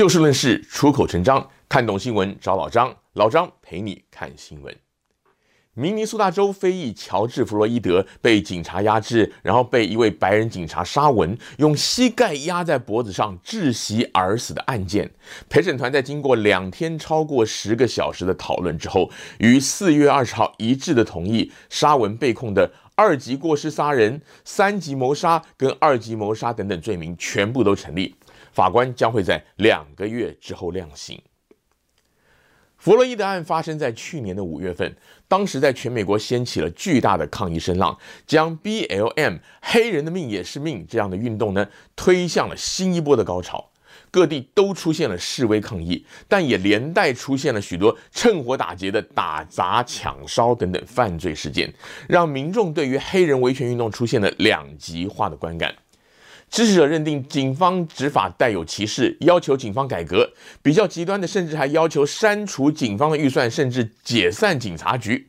就事论事，出口成章，看懂新闻找老张，老张陪你看新闻。明尼苏达州非裔乔治·弗洛伊德被警察压制，然后被一位白人警察沙文用膝盖压在脖子上窒息而死的案件，陪审团在经过两天超过十个小时的讨论之后，于四月二十号一致的同意沙文被控的二级过失杀人、三级谋杀跟二级谋杀等等罪名全部都成立。法官将会在两个月之后量刑。弗洛伊德案发生在去年的五月份，当时在全美国掀起了巨大的抗议声浪，将 BLM 黑人的命也是命这样的运动呢推向了新一波的高潮，各地都出现了示威抗议，但也连带出现了许多趁火打劫的打砸抢烧等等犯罪事件，让民众对于黑人维权运动出现了两极化的观感。支持者认定警方执法带有歧视，要求警方改革；比较极端的，甚至还要求删除警方的预算，甚至解散警察局。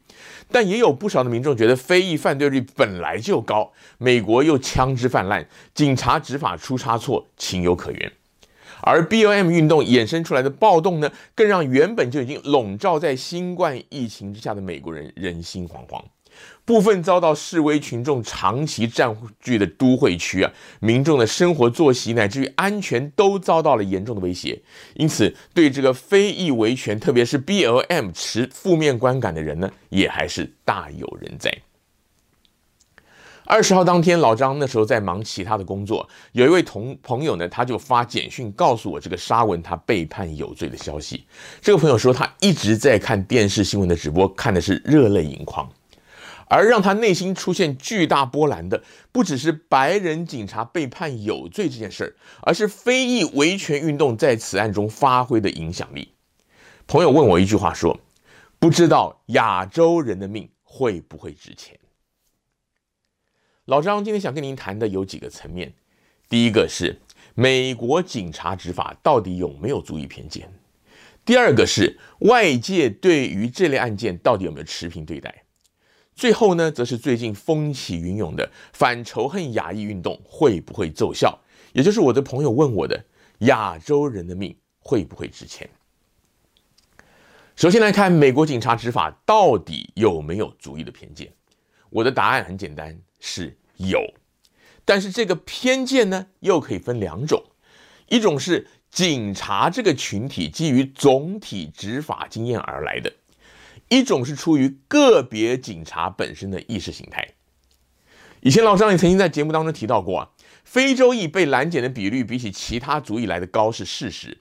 但也有不少的民众觉得，非裔犯罪率本来就高，美国又枪支泛滥，警察执法出差错，情有可原。而 B O M 运动衍生出来的暴动呢，更让原本就已经笼罩在新冠疫情之下的美国人人心惶惶。部分遭到示威群众长期占据的都会区啊，民众的生活作息乃至于安全都遭到了严重的威胁。因此，对这个非裔维权，特别是 BLM 持负面观感的人呢，也还是大有人在。二十号当天，老张那时候在忙其他的工作，有一位同朋友呢，他就发简讯告诉我这个沙文他被判有罪的消息。这个朋友说，他一直在看电视新闻的直播，看的是热泪盈眶。而让他内心出现巨大波澜的，不只是白人警察被判有罪这件事儿，而是非裔维权运动在此案中发挥的影响力。朋友问我一句话说：“不知道亚洲人的命会不会值钱？”老张今天想跟您谈的有几个层面，第一个是美国警察执法到底有没有足以偏见？第二个是外界对于这类案件到底有没有持平对待？最后呢，则是最近风起云涌的反仇恨亚裔运动会不会奏效？也就是我的朋友问我的：亚洲人的命会不会值钱？首先来看美国警察执法到底有没有族裔的偏见？我的答案很简单，是有。但是这个偏见呢，又可以分两种：一种是警察这个群体基于总体执法经验而来的。一种是出于个别警察本身的意识形态。以前老张也曾经在节目当中提到过啊，非洲裔被拦检的比率比起其他族裔来的高是事实。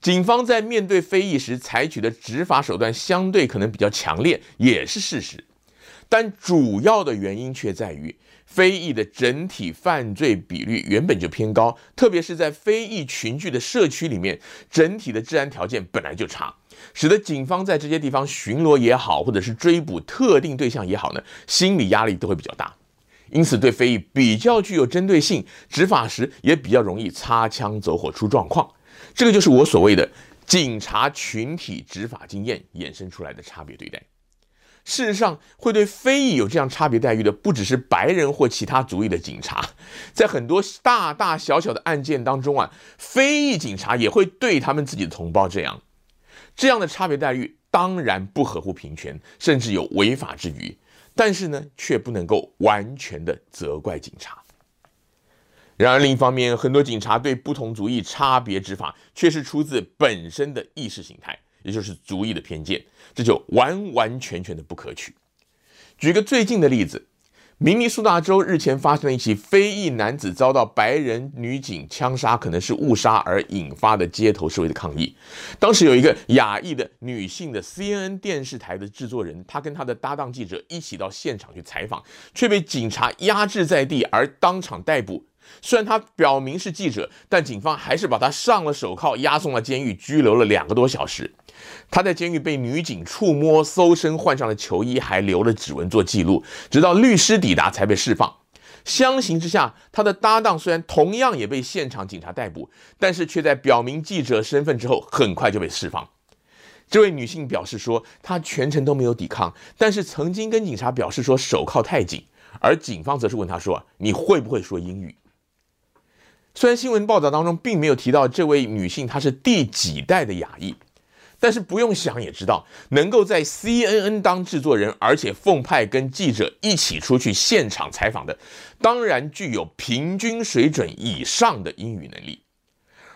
警方在面对非裔时采取的执法手段相对可能比较强烈，也是事实。但主要的原因却在于非裔的整体犯罪比率原本就偏高，特别是在非裔群聚的社区里面，整体的治安条件本来就差。使得警方在这些地方巡逻也好，或者是追捕特定对象也好呢，心理压力都会比较大，因此对非裔比较具有针对性，执法时也比较容易擦枪走火出状况。这个就是我所谓的警察群体执法经验衍生出来的差别对待。事实上，会对非裔有这样差别待遇的，不只是白人或其他族裔的警察，在很多大大小小的案件当中啊，非裔警察也会对他们自己的同胞这样。这样的差别待遇当然不合乎平权，甚至有违法之余，但是呢，却不能够完全的责怪警察。然而另一方面，很多警察对不同族裔差别执法，却是出自本身的意识形态，也就是族裔的偏见，这就完完全全的不可取。举个最近的例子。明尼苏达州日前发生了一起非裔男子遭到白人女警枪杀，可能是误杀而引发的街头示威的抗议。当时有一个亚裔的女性的 CNN 电视台的制作人，她跟她的搭档记者一起到现场去采访，却被警察压制在地而当场逮捕。虽然她表明是记者，但警方还是把她上了手铐，押送了监狱，拘留了两个多小时。他在监狱被女警触摸、搜身、换上了囚衣，还留了指纹做记录，直到律师抵达才被释放。相形之下，他的搭档虽然同样也被现场警察逮捕，但是却在表明记者身份之后，很快就被释放。这位女性表示说，她全程都没有抵抗，但是曾经跟警察表示说手铐太紧，而警方则是问她说：“你会不会说英语？”虽然新闻报道当中并没有提到这位女性她是第几代的亚裔，但是不用想也知道，能够在 CNN 当制作人，而且奉派跟记者一起出去现场采访的，当然具有平均水准以上的英语能力。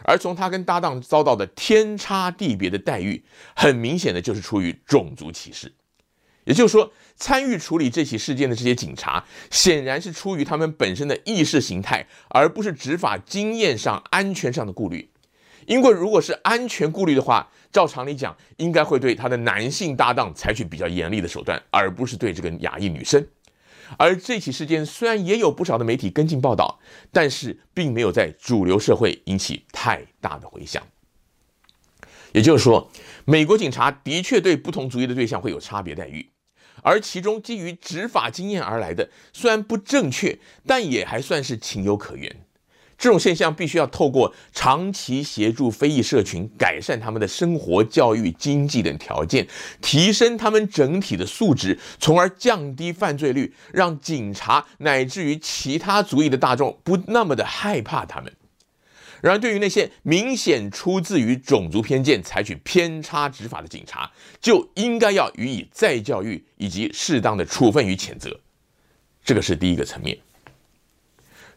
而从他跟搭档遭到的天差地别的待遇，很明显的就是出于种族歧视。也就是说，参与处理这起事件的这些警察，显然是出于他们本身的意识形态，而不是执法经验上、安全上的顾虑。因为如果是安全顾虑的话，照常理讲，应该会对他的男性搭档采取比较严厉的手段，而不是对这个亚裔女生。而这起事件虽然也有不少的媒体跟进报道，但是并没有在主流社会引起太大的回响。也就是说，美国警察的确对不同族裔的对象会有差别待遇，而其中基于执法经验而来的，虽然不正确，但也还算是情有可原。这种现象必须要透过长期协助非裔社群改善他们的生活、教育、经济等条件，提升他们整体的素质，从而降低犯罪率，让警察乃至于其他族裔的大众不那么的害怕他们。然而，对于那些明显出自于种族偏见、采取偏差执法的警察，就应该要予以再教育以及适当的处分与谴责。这个是第一个层面。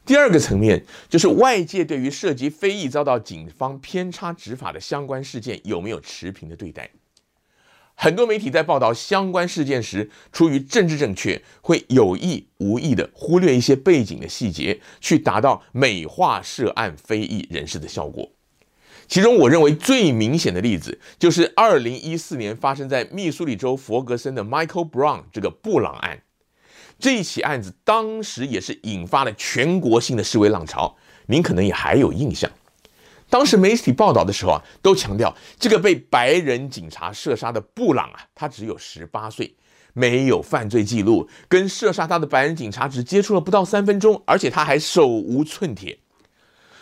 第二个层面就是外界对于涉及非裔遭到警方偏差执法的相关事件有没有持平的对待？很多媒体在报道相关事件时，出于政治正确，会有意无意地忽略一些背景的细节，去达到美化涉案非裔人士的效果。其中，我认为最明显的例子就是2014年发生在密苏里州弗格森的 Michael Brown 这个布朗案。这一起案子当时也是引发了全国性的示威浪潮，您可能也还有印象。当时媒体报道的时候啊，都强调这个被白人警察射杀的布朗啊，他只有十八岁，没有犯罪记录，跟射杀他的白人警察只接触了不到三分钟，而且他还手无寸铁。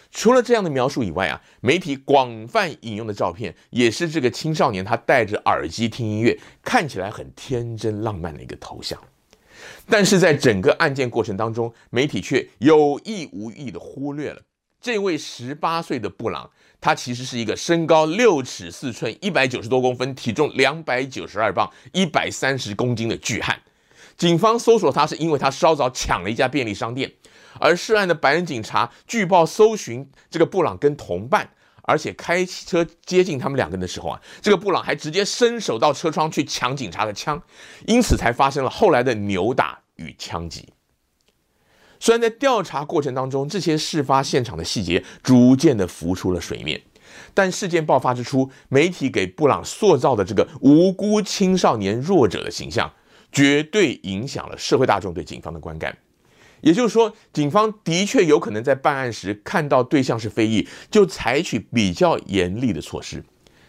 除了这样的描述以外啊，媒体广泛引用的照片也是这个青少年他戴着耳机听音乐，看起来很天真浪漫的一个头像。但是在整个案件过程当中，媒体却有意无意地忽略了这位十八岁的布朗，他其实是一个身高六尺四寸、一百九十多公分、体重两百九十二磅、一百三十公斤的巨汉。警方搜索他是因为他稍早抢了一家便利商店，而涉案的白人警察据报搜寻这个布朗跟同伴。而且开车接近他们两个人的时候啊，这个布朗还直接伸手到车窗去抢警察的枪，因此才发生了后来的扭打与枪击。虽然在调查过程当中，这些事发现场的细节逐渐的浮出了水面，但事件爆发之初，媒体给布朗塑造的这个无辜青少年弱者的形象，绝对影响了社会大众对警方的观感。也就是说，警方的确有可能在办案时看到对象是非裔，就采取比较严厉的措施；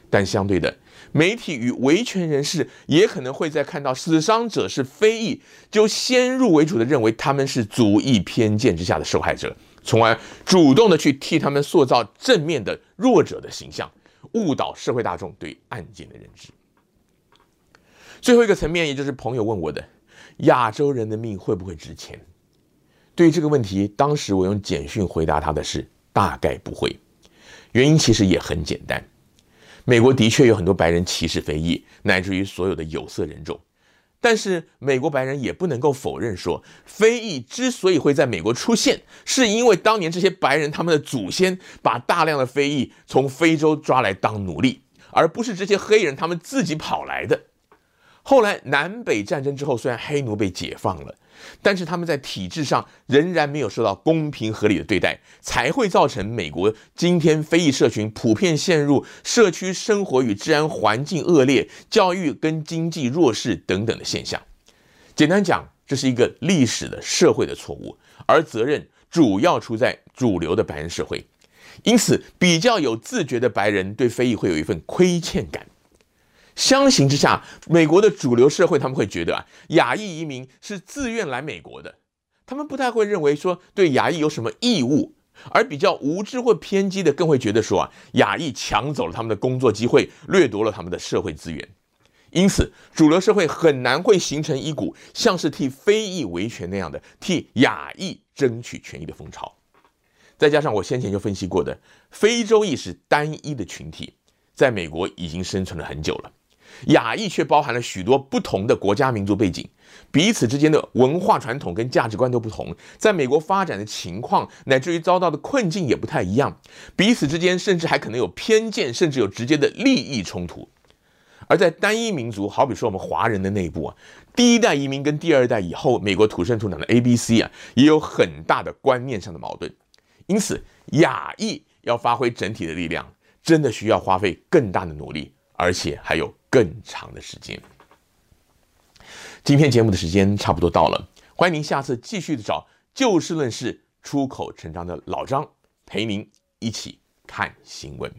但相对的，媒体与维权人士也可能会在看到死伤者是非裔，就先入为主的认为他们是族裔偏见之下的受害者，从而主动的去替他们塑造正面的弱者的形象，误导社会大众对案件的认知。最后一个层面，也就是朋友问我的：亚洲人的命会不会值钱？对于这个问题，当时我用简讯回答他的是大概不会。原因其实也很简单，美国的确有很多白人歧视非裔，乃至于所有的有色人种。但是美国白人也不能够否认说，非裔之所以会在美国出现，是因为当年这些白人他们的祖先把大量的非裔从非洲抓来当奴隶，而不是这些黑人他们自己跑来的。后来南北战争之后，虽然黑奴被解放了。但是他们在体制上仍然没有受到公平合理的对待，才会造成美国今天非裔社群普遍陷入社区生活与治安环境恶劣、教育跟经济弱势等等的现象。简单讲，这是一个历史的社会的错误，而责任主要出在主流的白人社会。因此，比较有自觉的白人对非裔会有一份亏欠感。相形之下，美国的主流社会他们会觉得啊，亚裔移民是自愿来美国的，他们不太会认为说对亚裔有什么义务，而比较无知或偏激的更会觉得说啊，亚裔抢走了他们的工作机会，掠夺了他们的社会资源，因此主流社会很难会形成一股像是替非裔维权那样的替亚裔争取权益的风潮。再加上我先前就分析过的，非洲裔是单一的群体，在美国已经生存了很久了。亚裔却包含了许多不同的国家民族背景，彼此之间的文化传统跟价值观都不同，在美国发展的情况乃至于遭到的困境也不太一样，彼此之间甚至还可能有偏见，甚至有直接的利益冲突。而在单一民族，好比说我们华人的内部啊，第一代移民跟第二代以后美国土生土长的 ABC 啊，也有很大的观念上的矛盾。因此，亚裔要发挥整体的力量，真的需要花费更大的努力，而且还有更长的时间。今天节目的时间差不多到了，欢迎您下次继续的找就事论事、出口成章的老张陪您一起看新闻。